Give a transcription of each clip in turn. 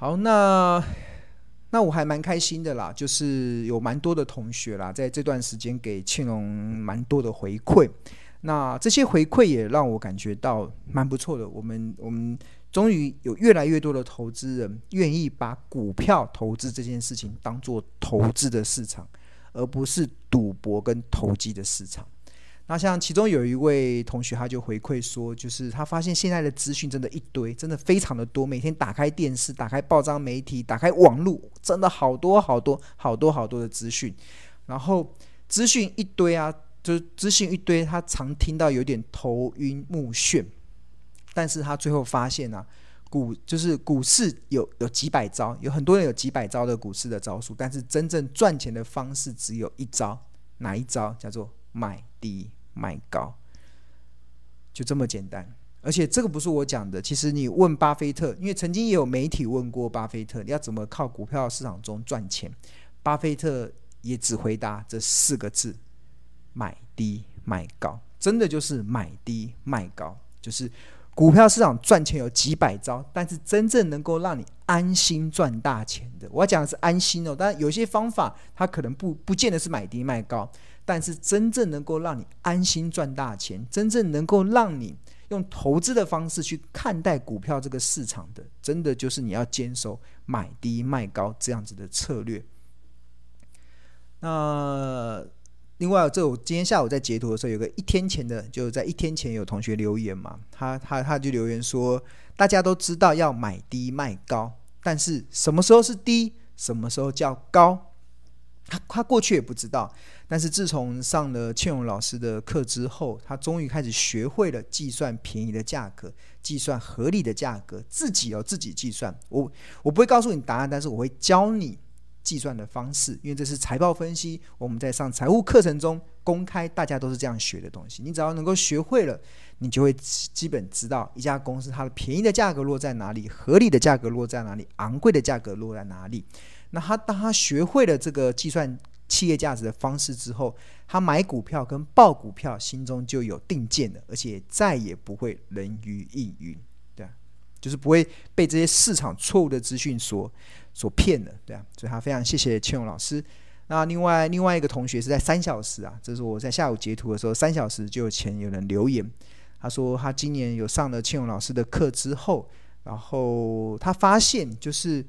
好，那那我还蛮开心的啦，就是有蛮多的同学啦，在这段时间给庆隆蛮多的回馈。那这些回馈也让我感觉到蛮不错的。我们我们终于有越来越多的投资人愿意把股票投资这件事情当做投资的市场，而不是赌博跟投机的市场。那像其中有一位同学，他就回馈说，就是他发现现在的资讯真的一堆，真的非常的多。每天打开电视、打开报章媒体、打开网络，真的好多好多好多好多的资讯。然后资讯一堆啊，就是资讯一堆，他常听到有点头晕目眩。但是他最后发现啊，股就是股市有有几百招，有很多人有几百招的股市的招数，但是真正赚钱的方式只有一招，哪一招？叫做买低。卖高，就这么简单。而且这个不是我讲的，其实你问巴菲特，因为曾经也有媒体问过巴菲特，你要怎么靠股票市场中赚钱？巴菲特也只回答这四个字：买低卖高。真的就是买低卖高，就是股票市场赚钱有几百招，但是真正能够让你安心赚大钱的，我讲的是安心哦。当然有些方法它可能不不见得是买低卖高。但是真正能够让你安心赚大钱，真正能够让你用投资的方式去看待股票这个市场的，真的就是你要坚守买低卖高这样子的策略。那另外，这我今天下午在截图的时候，有个一天前的，就是在一天前有同学留言嘛，他他他就留言说，大家都知道要买低卖高，但是什么时候是低，什么时候叫高？他他过去也不知道，但是自从上了庆荣老师的课之后，他终于开始学会了计算便宜的价格，计算合理的价格，自己要自己计算。我我不会告诉你答案，但是我会教你计算的方式，因为这是财报分析。我们在上财务课程中公开，大家都是这样学的东西。你只要能够学会了，你就会基本知道一家公司它的便宜的价格落在哪里，合理的价格落在哪里，昂贵的价格落在哪里。那他当他学会了这个计算企业价值的方式之后，他买股票跟报股票心中就有定见了，而且再也不会人云亦云，对啊，就是不会被这些市场错误的资讯所所骗了，对啊，所以他非常谢谢庆荣老师。那另外另外一个同学是在三小时啊，这是我在下午截图的时候，三小时就有前有人留言，他说他今年有上了庆荣老师的课之后，然后他发现就是。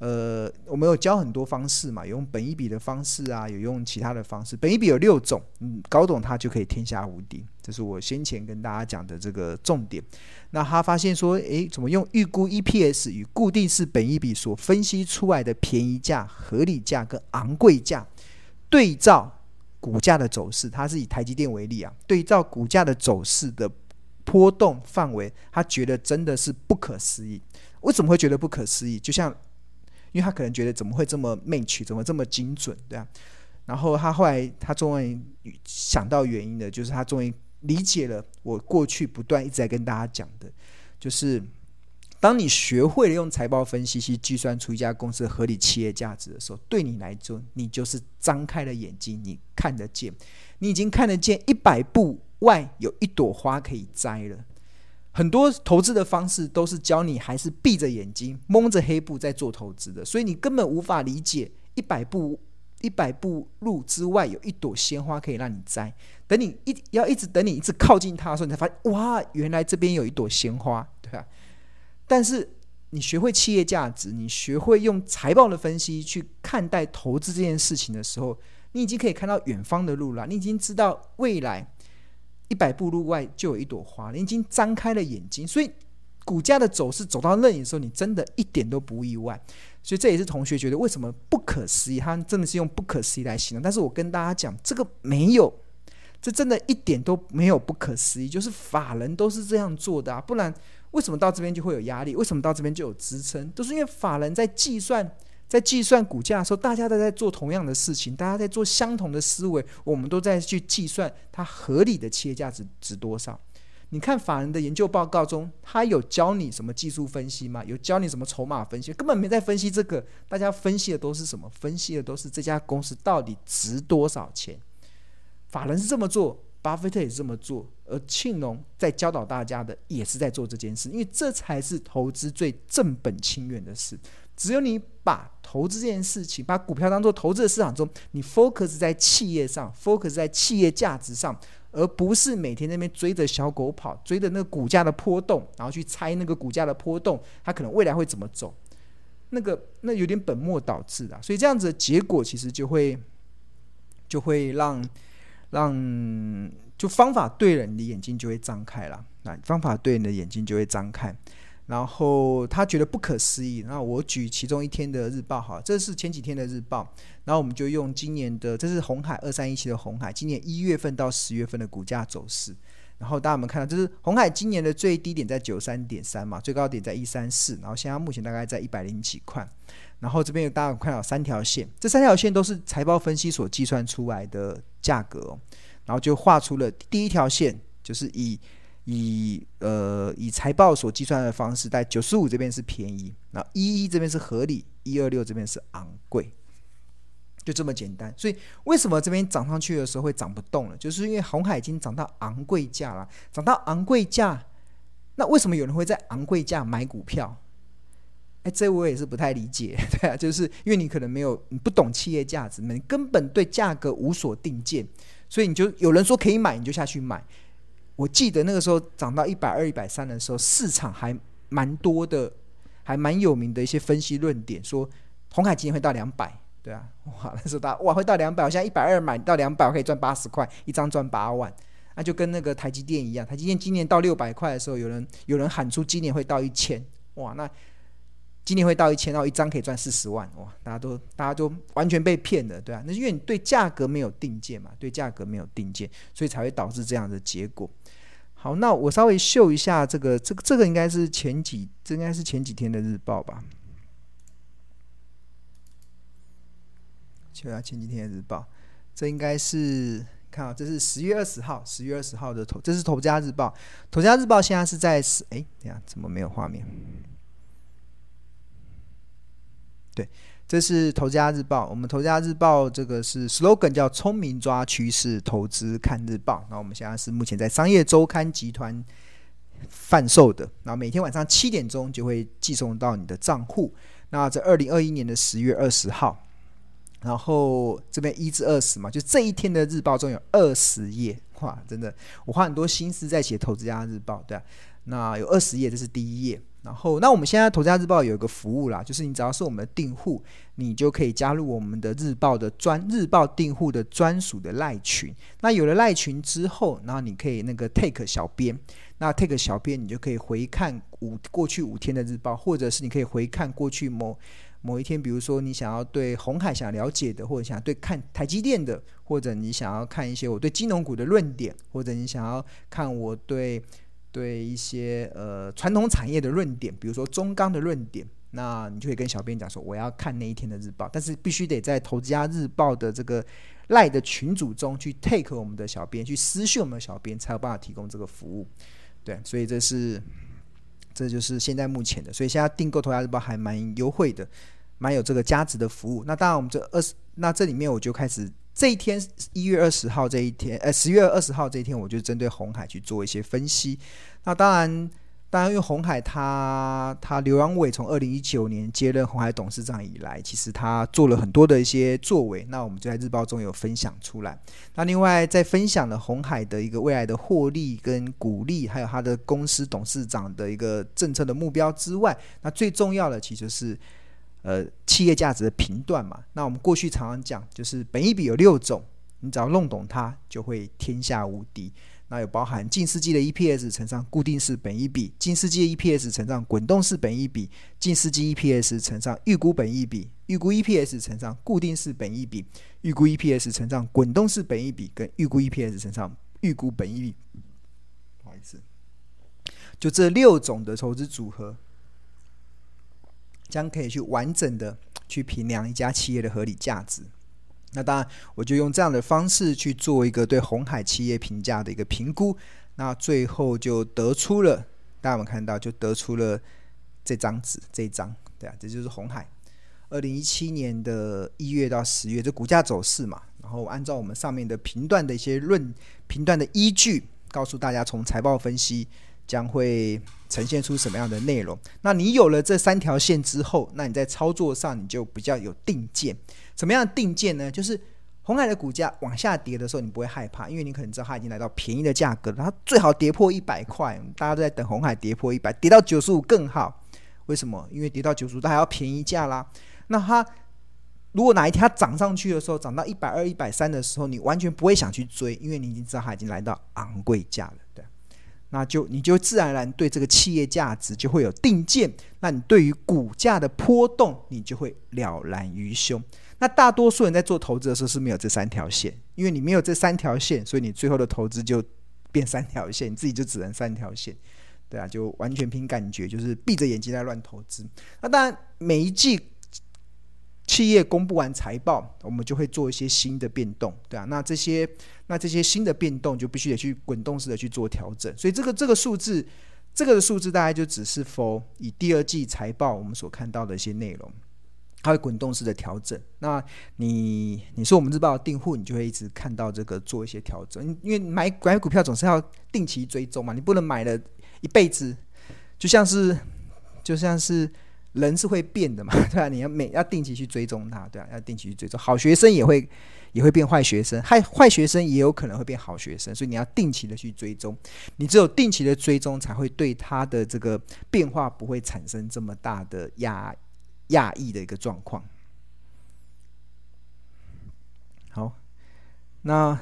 呃，我们有教很多方式嘛，有用本一笔的方式啊，有用其他的方式。本一笔有六种，嗯，搞懂它就可以天下无敌。这是我先前跟大家讲的这个重点。那他发现说，诶，怎么用预估 EPS 与固定式本一笔所分析出来的便宜价、合理价跟昂贵价，对照股价的走势，它是以台积电为例啊，对照股价的走势的波动范围，他觉得真的是不可思议。为什么会觉得不可思议？就像因为他可能觉得怎么会这么 match，怎么这么精准，对啊。然后他后来他终于想到原因的，就是他终于理解了我过去不断一直在跟大家讲的，就是当你学会了用财报分析去计算出一家公司的合理企业价值的时候，对你来说，你就是张开了眼睛，你看得见，你已经看得见一百步外有一朵花可以摘了。很多投资的方式都是教你还是闭着眼睛蒙着黑布在做投资的，所以你根本无法理解一百步一百步路之外有一朵鲜花可以让你摘。等你一要一直等你一直靠近它的时候，你才发现哇，原来这边有一朵鲜花，对吧？但是你学会企业价值，你学会用财报的分析去看待投资这件事情的时候，你已经可以看到远方的路了，你已经知道未来。一百步路外就有一朵花，你已经张开了眼睛，所以股价的走势走到那里的时候，你真的一点都不意外。所以这也是同学觉得为什么不可思议，他真的是用不可思议来形容。但是我跟大家讲，这个没有，这真的一点都没有不可思议，就是法人都是这样做的啊，不然为什么到这边就会有压力？为什么到这边就有支撑？都是因为法人在计算。在计算股价的时候，大家都在做同样的事情，大家在做相同的思维，我们都在去计算它合理的企业价值值多少。你看法人的研究报告中，他有教你什么技术分析吗？有教你什么筹码分析？根本没在分析这个，大家分析的都是什么？分析的都是这家公司到底值多少钱。法人是这么做，巴菲特也是这么做，而庆隆在教导大家的也是在做这件事，因为这才是投资最正本清源的事。只有你把投资这件事情，把股票当做投资的市场中，你 focus 在企业上，focus 在企业价值上，而不是每天在那边追着小狗跑，追着那个股价的波动，然后去猜那个股价的波动，它可能未来会怎么走。那个那有点本末倒置的，所以这样子的结果其实就会就会让让就方法对了，你的眼睛就会张开了。那方法对，你的眼睛就会张开。然后他觉得不可思议。那我举其中一天的日报哈，这是前几天的日报。然后我们就用今年的，这是红海二三一七的红海，今年一月份到十月份的股价走势。然后大家有没有看到，就是红海今年的最低点在九三点三嘛，最高点在一三四，然后现在目前大概在一百零几块。然后这边有大家有看到三条线，这三条线都是财报分析所计算出来的价格。然后就画出了第一条线，就是以以呃以财报所计算的方式，在九十五这边是便宜，然后一一这边是合理，一二六这边是昂贵。就这么简单，所以为什么这边涨上去的时候会涨不动了？就是因为红海已经涨到昂贵价了，涨到昂贵价，那为什么有人会在昂贵价买股票？哎，这我也是不太理解，对啊，就是因为你可能没有，你不懂企业价值，你根本对价格无所定见，所以你就有人说可以买，你就下去买。我记得那个时候涨到一百二、一百三的时候，市场还蛮多的，还蛮有名的一些分析论点，说红海今天会到两百。对啊，哇，那时候大哇会到两百，我现在一百二买到两百，我可以赚八十块，一张赚八万，那就跟那个台积电一样，台积电今年到六百块的时候，有人有人喊出今年会到一千，哇，那今年会到一千，然后一张可以赚四十万，哇，大家都大家都完全被骗了，对啊，那因为你对价格没有定见嘛，对价格没有定见，所以才会导致这样的结果。好，那我稍微秀一下这个，这个这个应该是前几，这应该是前几天的日报吧。就啊，前几天的日报，这应该是看啊，这是十月二十号，十月二十号的头，这是头家日报。头家日报现在是在十，哎，等下怎么没有画面？对，这是投资家日报。我们投资家日报这个是 slogan 叫“聪明抓趋势，投资看日报”。那我们现在是目前在商业周刊集团贩售的，然后每天晚上七点钟就会寄送到你的账户。那在二零二一年的十月二十号。然后这边一至二十嘛，就这一天的日报中有二十页，哇，真的，我花很多心思在写投资家日报，对啊，那有二十页，这是第一页。然后，那我们现在投资家日报有一个服务啦，就是你只要是我们的订户，你就可以加入我们的日报的专日报订户的专属的赖群。那有了赖群之后，然后你可以那个 take 小编，那 take 小编你就可以回看五过去五天的日报，或者是你可以回看过去某。某一天，比如说你想要对红海想了解的，或者想对看台积电的，或者你想要看一些我对金融股的论点，或者你想要看我对对一些呃传统产业的论点，比如说中钢的论点，那你就可以跟小编讲说我要看那一天的日报，但是必须得在投资家日报的这个赖的群组中去 take 我们的小编，去私讯我们的小编，才有办法提供这个服务。对，所以这是。这就是现在目前的，所以现在订购头家日报还蛮优惠的，蛮有这个价值的服务。那当然，我们这二十，那这里面我就开始这一天一月二十号这一天，呃，十月二十号这一天，我就针对红海去做一些分析。那当然。当然，因为红海他他刘阳伟从二零一九年接任红海董事长以来，其实他做了很多的一些作为，那我们就在日报中有分享出来。那另外在分享了红海的一个未来的获利跟股利，还有他的公司董事长的一个政策的目标之外，那最重要的其实是呃企业价值的评断嘛。那我们过去常常讲，就是本益比有六种，你只要弄懂它，就会天下无敌。那有包含近世纪的 EPS 乘上固定式本益比，近世纪 EPS 乘上滚动式本益比，近世纪 EPS 乘上预估本益比，预估 EPS 乘上固定式本益比，预估 EPS 乘上滚动式本益比，跟预估 EPS 乘上预估本益比。不好意思，就这六种的投资组合，将可以去完整的去评量一家企业的合理价值。那当然，我就用这样的方式去做一个对红海企业评价的一个评估。那最后就得出了，大家有没有看到，就得出了这张纸，这一张，对啊，这就是红海二零一七年的一月到十月这股价走势嘛。然后按照我们上面的评断的一些论评断的依据，告诉大家从财报分析、将会呈现出什么样的内容。那你有了这三条线之后，那你在操作上你就比较有定见。什么样的定见呢？就是红海的股价往下跌的时候，你不会害怕，因为你可能知道它已经来到便宜的价格了，它最好跌破一百块，大家都在等红海跌破一百，跌到九十五更好。为什么？因为跌到九十五，它还要便宜价啦。那它如果哪一天它涨上去的时候，涨到一百二、一百三的时候，你完全不会想去追，因为你已经知道它已经来到昂贵价了，对。那就你就自然而然对这个企业价值就会有定见，那你对于股价的波动，你就会了然于胸。那大多数人在做投资的时候是没有这三条线，因为你没有这三条线，所以你最后的投资就变三条线，你自己就只能三条线。对啊，就完全凭感觉，就是闭着眼睛在乱投资。那当然，每一季企业公布完财报，我们就会做一些新的变动，对啊。那这些那这些新的变动就必须得去滚动式的去做调整。所以这个这个数字，这个的数字大概就只是 for 以第二季财报我们所看到的一些内容，它会滚动式的调整。那你你是我们日报订户，你就会一直看到这个做一些调整，因为买买股票总是要定期追踪嘛，你不能买了。一辈子，就像是，就像是人是会变的嘛，对吧、啊？你要每要定期去追踪他，对、啊？要定期去追踪，好学生也会也会变坏学生，坏坏学生也有可能会变好学生，所以你要定期的去追踪，你只有定期的追踪，才会对他的这个变化不会产生这么大的压压抑的一个状况。好，那。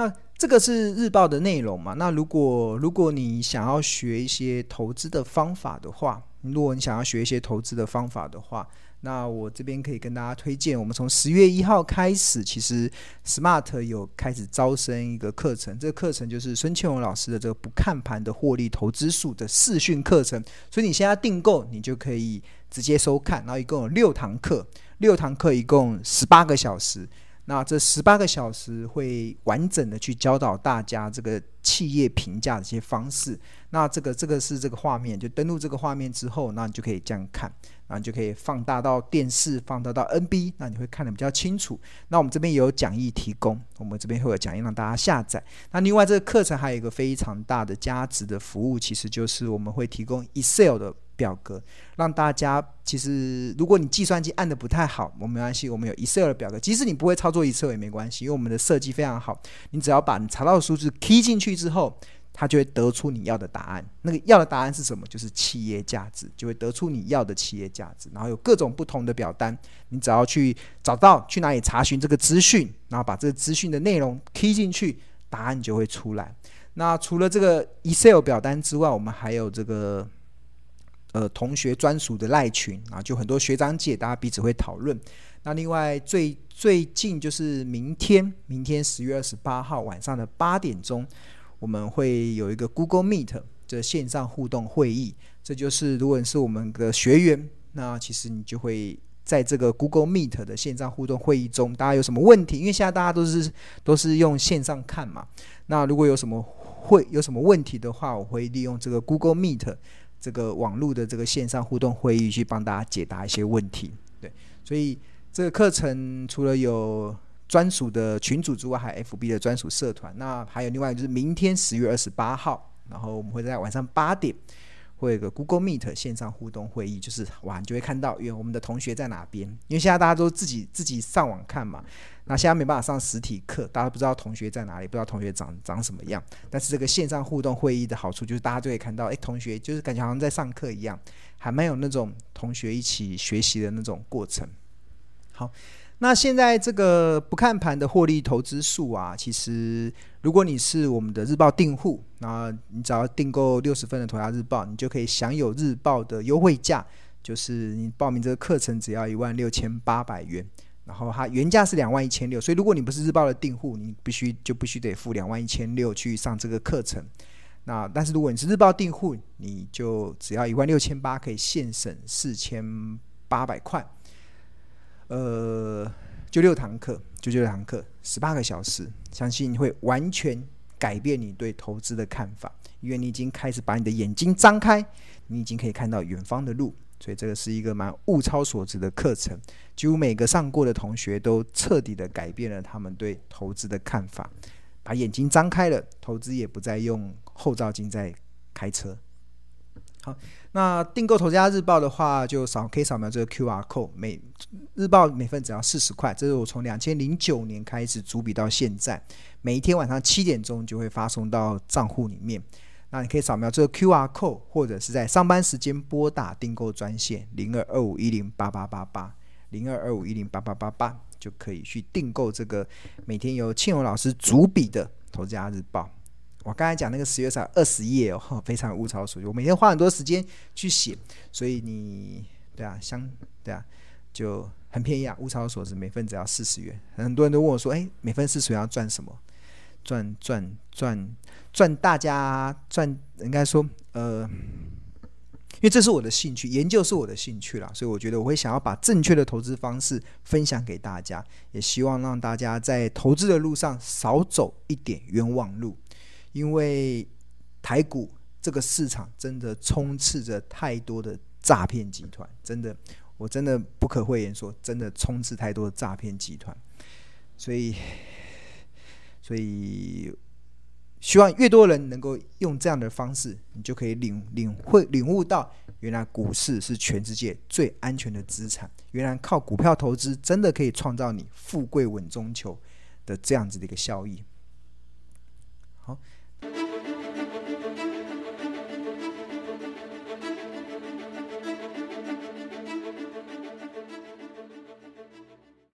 那这个是日报的内容嘛？那如果如果你想要学一些投资的方法的话，如果你想要学一些投资的方法的话，那我这边可以跟大家推荐，我们从十月一号开始，其实 Smart 有开始招生一个课程，这个课程就是孙庆荣老师的这个不看盘的获利投资术的视讯课程，所以你现在订购，你就可以直接收看，然后一共有六堂课，六堂课一共十八个小时。那这十八个小时会完整的去教导大家这个企业评价的一些方式。那这个这个是这个画面，就登录这个画面之后，那你就可以这样看，然后你就可以放大到电视，放大到 NB，那你会看得比较清楚。那我们这边也有讲义提供，我们这边会有讲义让大家下载。那另外这个课程还有一个非常大的价值的服务，其实就是我们会提供 Excel 的。表格让大家，其实如果你计算机按得不太好，我没关系，我们有 Excel 的表格，即使你不会操作 Excel 也没关系，因为我们的设计非常好。你只要把你查到的数字 key 进去之后，它就会得出你要的答案。那个要的答案是什么？就是企业价值，就会得出你要的企业价值。然后有各种不同的表单，你只要去找到去哪里查询这个资讯，然后把这个资讯的内容 key 进去，答案就会出来。那除了这个 Excel 表单之外，我们还有这个。呃，同学专属的赖群啊，就很多学长姐，大家彼此会讨论。那另外最最近就是明天，明天十月二十八号晚上的八点钟，我们会有一个 Google Meet 这线上互动会议。这就是如果你是我们的学员，那其实你就会在这个 Google Meet 的线上互动会议中，大家有什么问题？因为现在大家都是都是用线上看嘛。那如果有什么会有什么问题的话，我会利用这个 Google Meet。这个网络的这个线上互动会议去帮大家解答一些问题，对，所以这个课程除了有专属的群组之外，还有 FB 的专属社团。那还有另外就是明天十月二十八号，然后我们会在晚上八点。会有个 Google Meet 线上互动会议，就是哇，你就会看到，因为我们的同学在哪边？因为现在大家都自己自己上网看嘛，那现在没办法上实体课，大家不知道同学在哪里，不知道同学长长什么样。但是这个线上互动会议的好处就是，大家就会看到，哎，同学就是感觉好像在上课一样，还蛮有那种同学一起学习的那种过程。好。那现在这个不看盘的获利投资术啊，其实如果你是我们的日报订户，那你只要订购六十份的《头家日报》，你就可以享有日报的优惠价，就是你报名这个课程只要一万六千八百元，然后它原价是两万一千六，所以如果你不是日报的订户，你必须就必须得付两万一千六去上这个课程。那但是如果你是日报订户，你就只要一万六千八，可以现省四千八百块。呃，就六堂课，就六堂课，十八个小时，相信会完全改变你对投资的看法，因为你已经开始把你的眼睛张开，你已经可以看到远方的路，所以这个是一个蛮物超所值的课程，几乎每个上过的同学都彻底的改变了他们对投资的看法，把眼睛张开了，投资也不再用后照镜在开车。那订购《投资家日报》的话，就扫可以扫描这个 QR code，每日报每份只要四十块。这是我从两千零九年开始逐笔到现在，每一天晚上七点钟就会发送到账户里面。那你可以扫描这个 QR code，或者是在上班时间拨打订购专线零二二五一零八八八八零二二五一零八八八八，就可以去订购这个每天由庆荣老师主笔的《投资家日报》。我刚才讲那个十月才二十页哦，非常物超所值。我每天花很多时间去写，所以你对啊，相对啊，就很便宜啊，物超所值，每份只要四十元。很多人都问我说：“哎，每份四十元要赚什么？赚赚赚赚大家赚？应该说，呃，因为这是我的兴趣，研究是我的兴趣啦，所以我觉得我会想要把正确的投资方式分享给大家，也希望让大家在投资的路上少走一点冤枉路。”因为台股这个市场真的充斥着太多的诈骗集团，真的，我真的不可讳言说，真的充斥太多的诈骗集团，所以，所以希望越多人能够用这样的方式，你就可以领领会领悟到，原来股市是全世界最安全的资产，原来靠股票投资真的可以创造你富贵稳中求的这样子的一个效益。